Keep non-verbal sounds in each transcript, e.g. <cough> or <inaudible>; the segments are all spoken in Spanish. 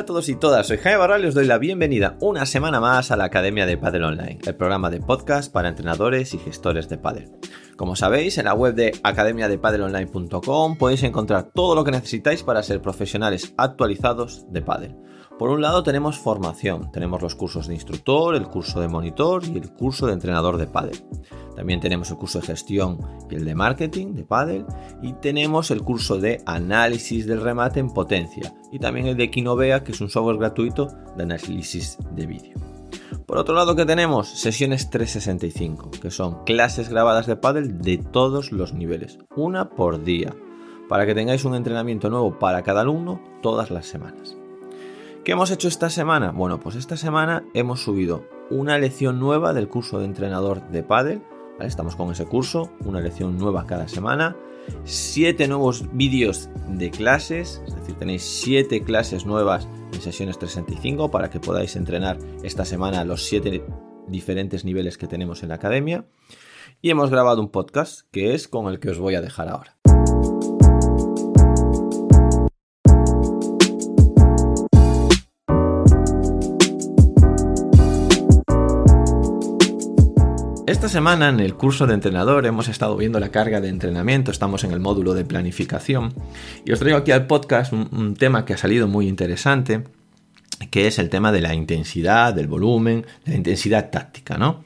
A todos y todas, soy Jaime Barral y os doy la bienvenida una semana más a la Academia de Padel Online, el programa de podcast para entrenadores y gestores de Padel. Como sabéis, en la web de academiadepadelonline.com podéis encontrar todo lo que necesitáis para ser profesionales actualizados de Padel. Por un lado tenemos formación, tenemos los cursos de instructor, el curso de monitor y el curso de entrenador de Padel. También tenemos el curso de gestión y el de marketing de Paddle. Y tenemos el curso de análisis del remate en potencia. Y también el de Kinovea, que es un software gratuito de análisis de vídeo. Por otro lado, que tenemos? Sesiones 365, que son clases grabadas de Paddle de todos los niveles, una por día, para que tengáis un entrenamiento nuevo para cada alumno todas las semanas. ¿Qué hemos hecho esta semana? Bueno, pues esta semana hemos subido una lección nueva del curso de entrenador de Paddle Estamos con ese curso, una lección nueva cada semana, siete nuevos vídeos de clases, es decir, tenéis siete clases nuevas en sesiones 365 para que podáis entrenar esta semana los siete diferentes niveles que tenemos en la academia. Y hemos grabado un podcast que es con el que os voy a dejar ahora. Esta semana en el curso de entrenador hemos estado viendo la carga de entrenamiento, estamos en el módulo de planificación y os traigo aquí al podcast un, tema que ha salido muy interesante, que es el tema de la intensidad, del volumen, la intensidad táctica, ¿no?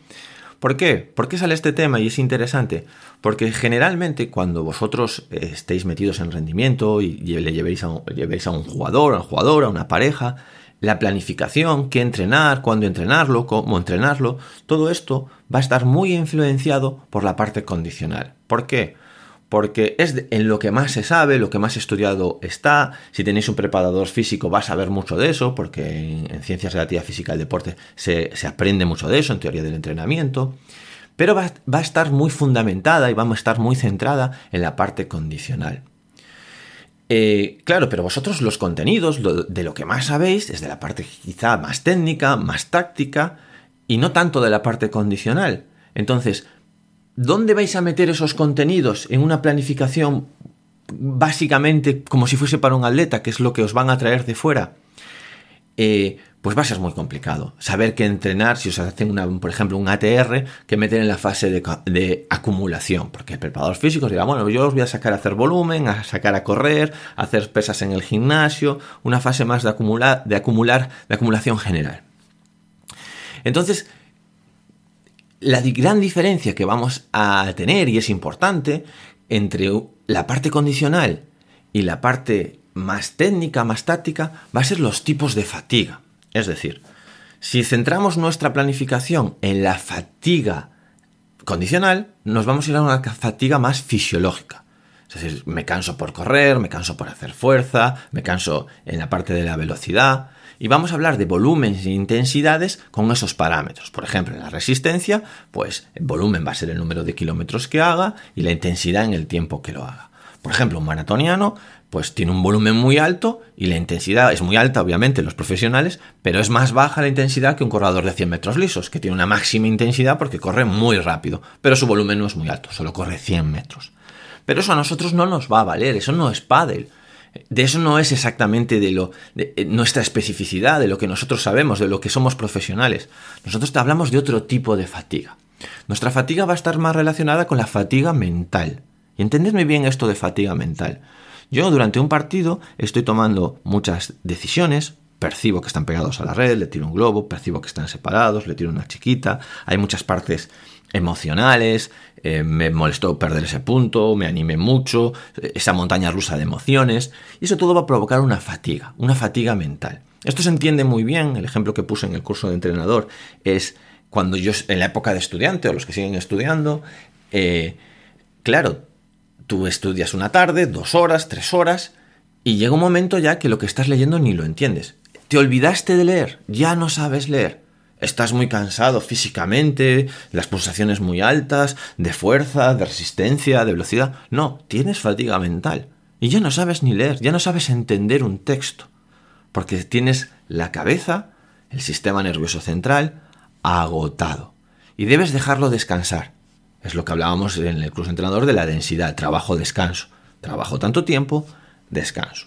¿Por qué? ¿Por qué sale este tema y es interesante? Porque generalmente cuando vosotros estéis metidos en rendimiento y le llevéis llevéis a un jugador, a un jugador, a una pareja, la planificación, qué entrenar, cuándo entrenarlo, cómo entrenarlo, todo esto va a estar muy influenciado por la parte condicional. ¿Por qué? Porque es en lo que más se sabe, lo que más estudiado está. Si tenéis un preparador físico vas a saber mucho de eso, porque en, ciencias relativas física del deporte se, aprende mucho de eso, en teoría del entrenamiento. Pero va, va a estar muy fundamentada y vamos a estar muy centrada en la parte condicional. Eh, claro, pero vosotros los contenidos, de lo que más sabéis, es de la parte quizá más técnica, más táctica, y no tanto de la parte condicional. Entonces, ¿dónde vais a meter esos contenidos en una planificación básicamente como si fuese para un atleta, que es lo que os van a traer de fuera? Eh, pues va a ser muy complicado. Saber qué entrenar, si os hacen, una, por ejemplo, un ATR, que meter en la fase de, acumulación, porque el preparador físico dirá, bueno, yo os voy a sacar a hacer volumen, a sacar a correr, a hacer pesas en el gimnasio, una fase más de acumular, de acumular, de acumulación general. Entonces, la gran diferencia que vamos a tener, y es importante, entre la parte condicional y la parte más técnica, más táctica, va a ser los tipos de fatiga. Es decir, si centramos nuestra planificación en la fatiga condicional, nos vamos a ir a una fatiga más fisiológica. Es decir, me canso por correr, me canso por hacer fuerza, me canso en la parte de la velocidad. Y vamos a hablar de volúmenes e intensidades con esos parámetros. Por ejemplo, en la resistencia, pues el volumen va a ser el número de kilómetros que haga y la intensidad en el tiempo que lo haga. Por ejemplo, un maratoniano pues tiene un volumen muy alto y la intensidad es muy alta, obviamente, los profesionales, pero es más baja la intensidad que un corredor de 100 metros lisos, que tiene una máxima intensidad porque corre muy rápido, pero su volumen no es muy alto, solo corre 100 metros. Pero eso a nosotros no nos va a valer, eso no es pádel. De eso no es exactamente de lo de eh, nuestra especificidad, de lo que nosotros sabemos, de lo que somos profesionales. Nosotros te hablamos de otro tipo de fatiga. Nuestra fatiga va a estar más relacionada con la fatiga mental. Y entendedme bien esto de fatiga mental. Yo durante un partido estoy tomando muchas decisiones, percibo que están pegados a la red, le tiro un globo, percibo que están separados, le tiro una chiquita, hay muchas partes emocionales, eh, me molestó perder ese punto, me animé mucho, esa montaña rusa de emociones, y eso todo va a provocar una fatiga, una fatiga mental. Esto se entiende muy bien, el ejemplo que puse en el curso de entrenador es cuando yo en la época de estudiante o los que siguen estudiando, eh, claro, Tú estudias una tarde, dos horas, tres horas, y llega un momento ya que lo que estás leyendo ni lo entiendes. Te olvidaste de leer, ya no sabes leer. Estás muy cansado físicamente, las pulsaciones muy altas, de fuerza, de resistencia, de velocidad. No, tienes fatiga mental. Y ya no sabes ni leer, ya no sabes entender un texto. Porque tienes la cabeza, el sistema nervioso central, agotado. Y debes dejarlo descansar. Es lo que hablábamos en el curso entrenador de la densidad, trabajo-descanso. Trabajo tanto tiempo, descanso.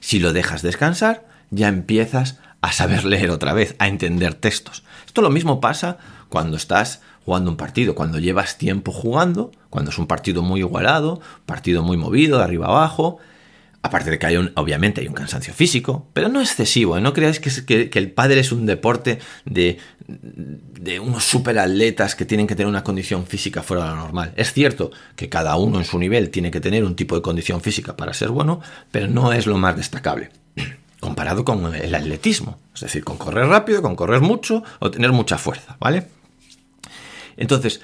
Si lo dejas descansar, ya empiezas a saber leer otra vez, a entender textos. Esto lo mismo pasa cuando estás jugando un partido, cuando llevas tiempo jugando, cuando es un partido muy igualado, partido muy movido, de arriba abajo, aparte de que hay un, obviamente hay un cansancio físico, pero no excesivo, ¿eh? no creáis que, el pádel es un deporte de, de unos superatletas que tienen que tener una condición física fuera de lo normal. Es cierto que cada uno en su nivel tiene que tener un tipo de condición física para ser bueno, pero no es lo más destacable <clears throat> comparado con el atletismo, es decir, con correr rápido, con correr mucho o tener mucha fuerza, ¿vale? Entonces,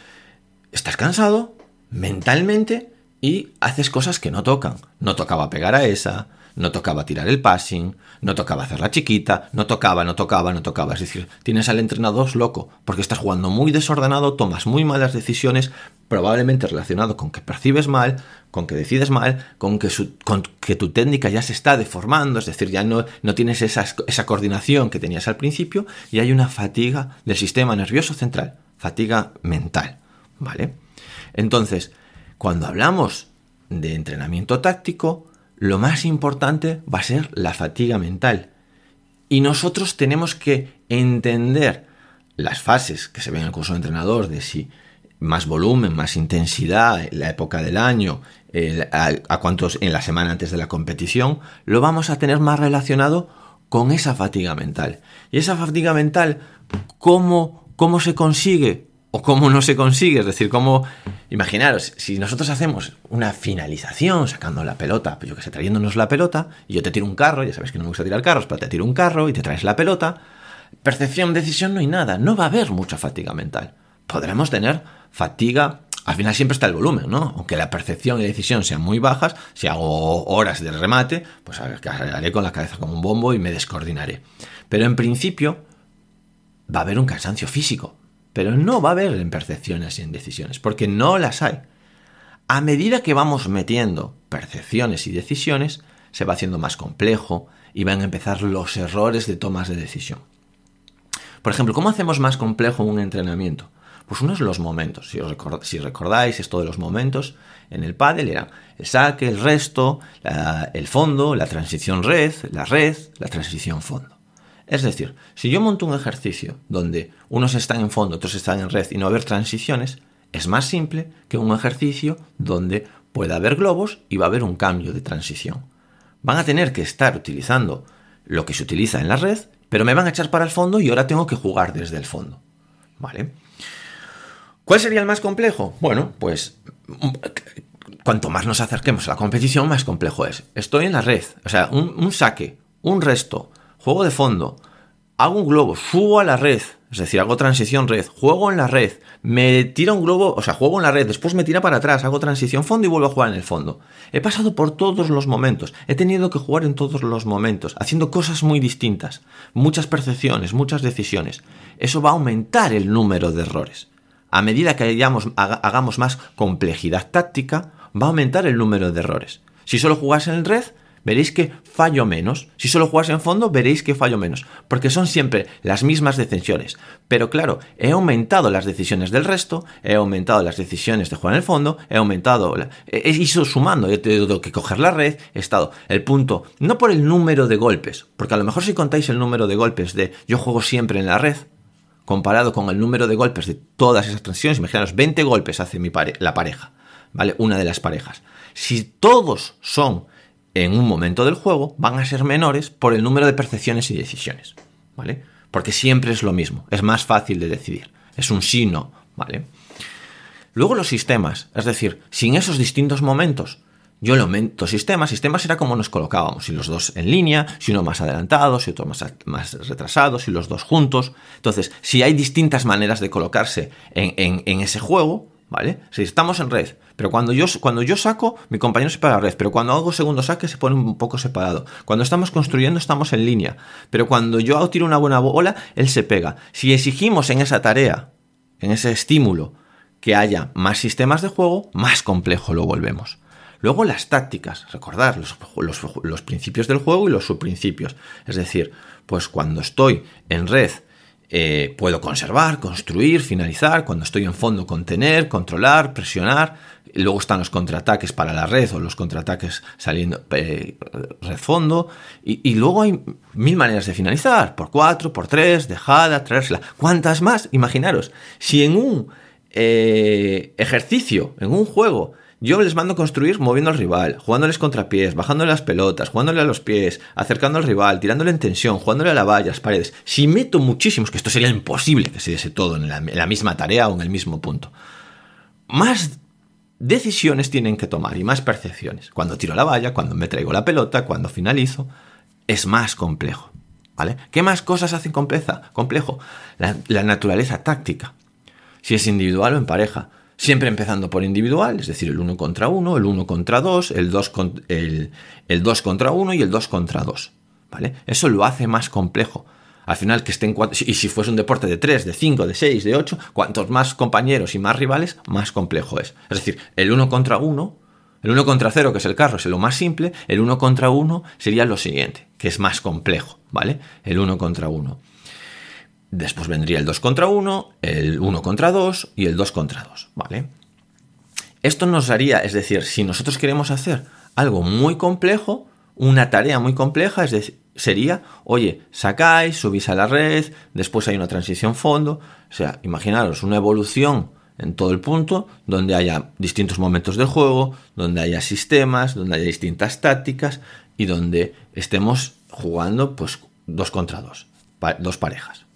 estás cansado mentalmente y haces cosas que no tocan. No tocaba pegar a esa, no tocaba tirar el passing, no tocaba hacer la chiquita, no tocaba, no tocaba, no tocaba. Es decir, tienes al entrenador loco, porque estás jugando muy desordenado, tomas muy malas decisiones, probablemente relacionado con que percibes mal, con que decides mal, con que, tu técnica ya se está deformando, es decir, ya no, no tienes esa coordinación que tenías al principio y hay una fatiga del sistema nervioso central, fatiga mental, ¿vale? Entonces, cuando hablamos de entrenamiento táctico, lo más importante va a ser la fatiga mental. Y nosotros tenemos que entender las fases que se ven en el curso de entrenador, de si más volumen, más intensidad, la época del año, a, cuántos en la semana antes de la competición, lo vamos a tener más relacionado con esa fatiga mental. Y esa fatiga mental, ¿cómo, cómo se consigue? O cómo no se consigue. Es decir, cómo. Imaginaros, si nosotros hacemos una finalización sacando la pelota, pues yo que sé, trayéndonos la pelota, y yo te tiro un carro, ya sabes que no me gusta tirar carros, pero te tiro un carro y te traes la pelota, percepción, decisión, no hay nada. No va a haber mucha fatiga mental. Podremos tener fatiga. Al final siempre está el volumen, ¿no? Aunque la percepción y decisión sean muy bajas, si hago horas de remate, pues haré con la cabeza como un bombo y me descoordinaré. Pero en principio va a haber un cansancio físico, pero no va a haber en percepciones y en decisiones, porque no las hay. A medida que vamos metiendo percepciones y decisiones, se va haciendo más complejo y van a empezar los errores de tomas de decisión. Por ejemplo, ¿cómo hacemos más complejo un entrenamiento? Pues uno es los momentos. Si, si recordáis esto de los momentos, en el pádel era el saque, el resto, el fondo, la transición red, la red, la transición fondo. Es decir, si yo monto un ejercicio donde unos están en fondo, otros están en red y no haber transiciones, es más simple que un ejercicio donde pueda haber globos y va a haber un cambio de transición. Van a tener que estar utilizando lo que se utiliza en la red, pero me van a echar para el fondo y ahora tengo que jugar desde el fondo. ¿Vale? ¿Cuál sería el más complejo? Bueno, pues cuanto más nos acerquemos a la competición, más complejo es. Estoy en la red, o sea, un, un saque, un resto, juego de fondo, hago un globo, subo a la red, es decir, hago transición red, juego en la red, me tira un globo, o sea, juego en la red, después me tira para atrás, hago transición fondo y vuelvo a jugar en el fondo. He pasado por todos los momentos, he tenido que jugar en todos los momentos, haciendo cosas muy distintas, muchas percepciones, muchas decisiones. Eso va a aumentar el número de errores. A medida que hagamos más complejidad táctica, va a aumentar el número de errores. Si solo jugas en red, veréis que fallo menos. Si solo jugáis en fondo, veréis que fallo menos, porque son siempre las mismas decisiones. Pero claro, he aumentado las decisiones del resto, he aumentado las decisiones de jugar en el fondo, he aumentado, he ido sumando, he tenido que coger la red, he estado el punto, no por el número de golpes, porque a lo mejor si contáis el número de golpes de yo juego siempre en la red, comparado con el número de golpes de todas esas transiciones, imaginaos 20 golpes hace mi la pareja, ¿vale? Una de las parejas. Si todos son en un momento del juego van a ser menores por el número de percepciones y decisiones, ¿vale? Porque siempre es lo mismo, es más fácil de decidir, es un sí no, ¿vale? Luego los sistemas, es decir, sin esos distintos momentos, yo lo aumento sistemas, sistemas era como nos colocábamos, si los dos en línea, si uno más adelantado, si otro más, más retrasado, si los dos juntos. Entonces, si hay distintas maneras de colocarse en ese juego, ¿vale? Si estamos en red, pero cuando yo, cuando yo saco, mi compañero se pega a red, pero cuando hago segundo saque se pone un poco separado. Cuando estamos construyendo estamos en línea, pero cuando yo tiro una buena bola, él se pega. Si exigimos en esa tarea, en ese estímulo, que haya más sistemas de juego, más complejo lo volvemos. Luego las tácticas, recordar los, los, los principios del juego y los subprincipios. Es decir, pues cuando estoy en red eh, puedo conservar, construir, finalizar, cuando estoy en fondo contener, controlar, presionar. Luego están los contraataques para la red o los contraataques saliendo eh, red fondo. Y, luego hay mil maneras de finalizar. Por cuatro, por tres, dejada, traérsela. ¿Cuántas más? Imaginaros, si en un eh, ejercicio, en un juego, yo les mando construir moviendo al rival, jugándoles contrapiés, bajándole las pelotas, jugándole a los pies, acercando al rival, tirándole en tensión, jugándole a la valla, las paredes. Si meto muchísimos, que esto sería imposible que se diese todo en la, misma tarea o en el mismo punto. Más decisiones tienen que tomar y más percepciones. Cuando tiro la valla, cuando me traigo la pelota, cuando finalizo, es más complejo. ¿Vale? ¿Qué más cosas hacen compleja, complejo? La naturaleza táctica. Si es individual o en pareja. Siempre empezando por individual, es decir, el 1 contra 1, el 1 contra 2, el 2, el, el 2 contra 1 y el 2 contra 2. ¿Vale? Eso lo hace más complejo. Al final, que estén cuatro, y si fuese un deporte de 3, de 5, de 6, de 8, cuantos más compañeros y más rivales, más complejo es. Es decir, el 1 contra 1, el 1 contra 0, que es el carro, es lo más simple, el 1 contra 1 sería lo siguiente, que es más complejo, ¿vale? El 1 contra 1. Después vendría el 2 contra 1, el 1 contra 2 y el 2 contra 2, ¿vale? Esto nos haría, es decir, si nosotros queremos hacer algo muy complejo, una tarea muy compleja, es decir, sería, oye, sacáis, subís a la red, después hay una transición fondo, o sea, imaginaros una evolución en todo el punto, donde haya distintos momentos de juego, donde haya sistemas, donde haya distintas tácticas y donde estemos jugando pues dos contra dos, dos parejas.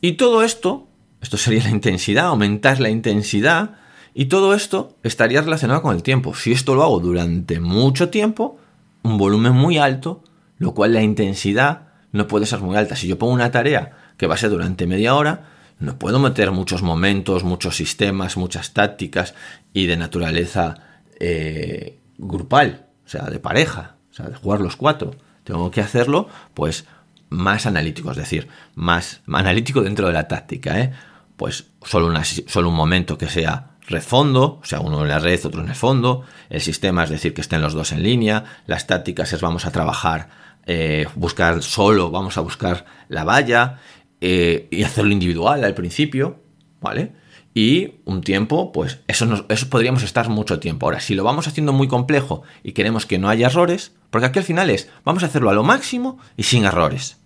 Y todo esto, esto sería la intensidad, aumentar la intensidad, y todo esto estaría relacionado con el tiempo. Si esto lo hago durante mucho tiempo, un volumen muy alto, lo cual la intensidad no puede ser muy alta. Si yo pongo una tarea que va a ser durante media hora, no puedo meter muchos momentos, muchos sistemas, muchas tácticas y de naturaleza eh, grupal, o sea, de pareja, o sea, de jugar los cuatro. Tengo que hacerlo, pues, más analítico, es decir, más analítico dentro de la táctica, ¿eh? Pues solo, una, solo un momento que sea red fondo, o sea, uno en la red, otro en el fondo, el sistema es decir que estén los dos en línea, las tácticas es vamos a trabajar, eh, buscar solo, vamos a buscar la valla eh, y hacerlo individual al principio, ¿vale? Y un tiempo, pues eso, eso podríamos estar mucho tiempo. Ahora, si lo vamos haciendo muy complejo y queremos que no haya errores, porque aquí al final es, vamos a hacerlo a lo máximo y sin errores.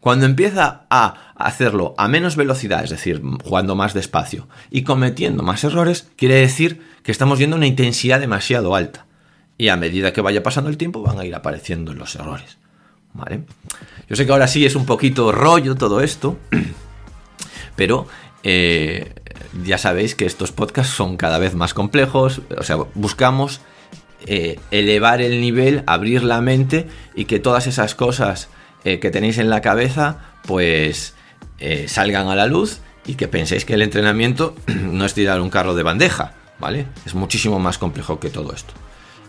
Cuando empieza a hacerlo a menos velocidad, es decir, jugando más despacio y cometiendo más errores, quiere decir que estamos viendo una intensidad demasiado alta. Y a medida que vaya pasando el tiempo van a ir apareciendo los errores. ¿Vale? Yo sé que ahora sí es un poquito rollo todo esto, <clears throat> pero eh, ya sabéis que estos podcasts son cada vez más complejos, o sea, buscamos eh, elevar el nivel, abrir la mente y que todas esas cosas eh, que tenéis en la cabeza, pues eh, salgan a la luz y que penséis que el entrenamiento <clears throat> no es tirar un carro de bandeja, ¿vale? Es muchísimo más complejo que todo esto.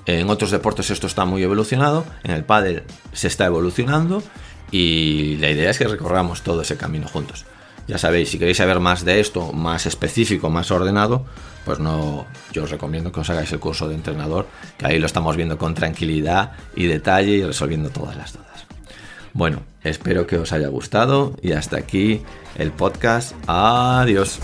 En otros deportes esto está muy evolucionado, en el pádel se está evolucionando y la idea es que recorramos todo ese camino juntos. Ya sabéis, si queréis saber más de esto, más específico, más ordenado, pues no, yo os recomiendo que os hagáis el curso de entrenador, que ahí lo estamos viendo con tranquilidad y detalle y resolviendo todas las dudas. Bueno, espero que os haya gustado y hasta aquí el podcast. Adiós.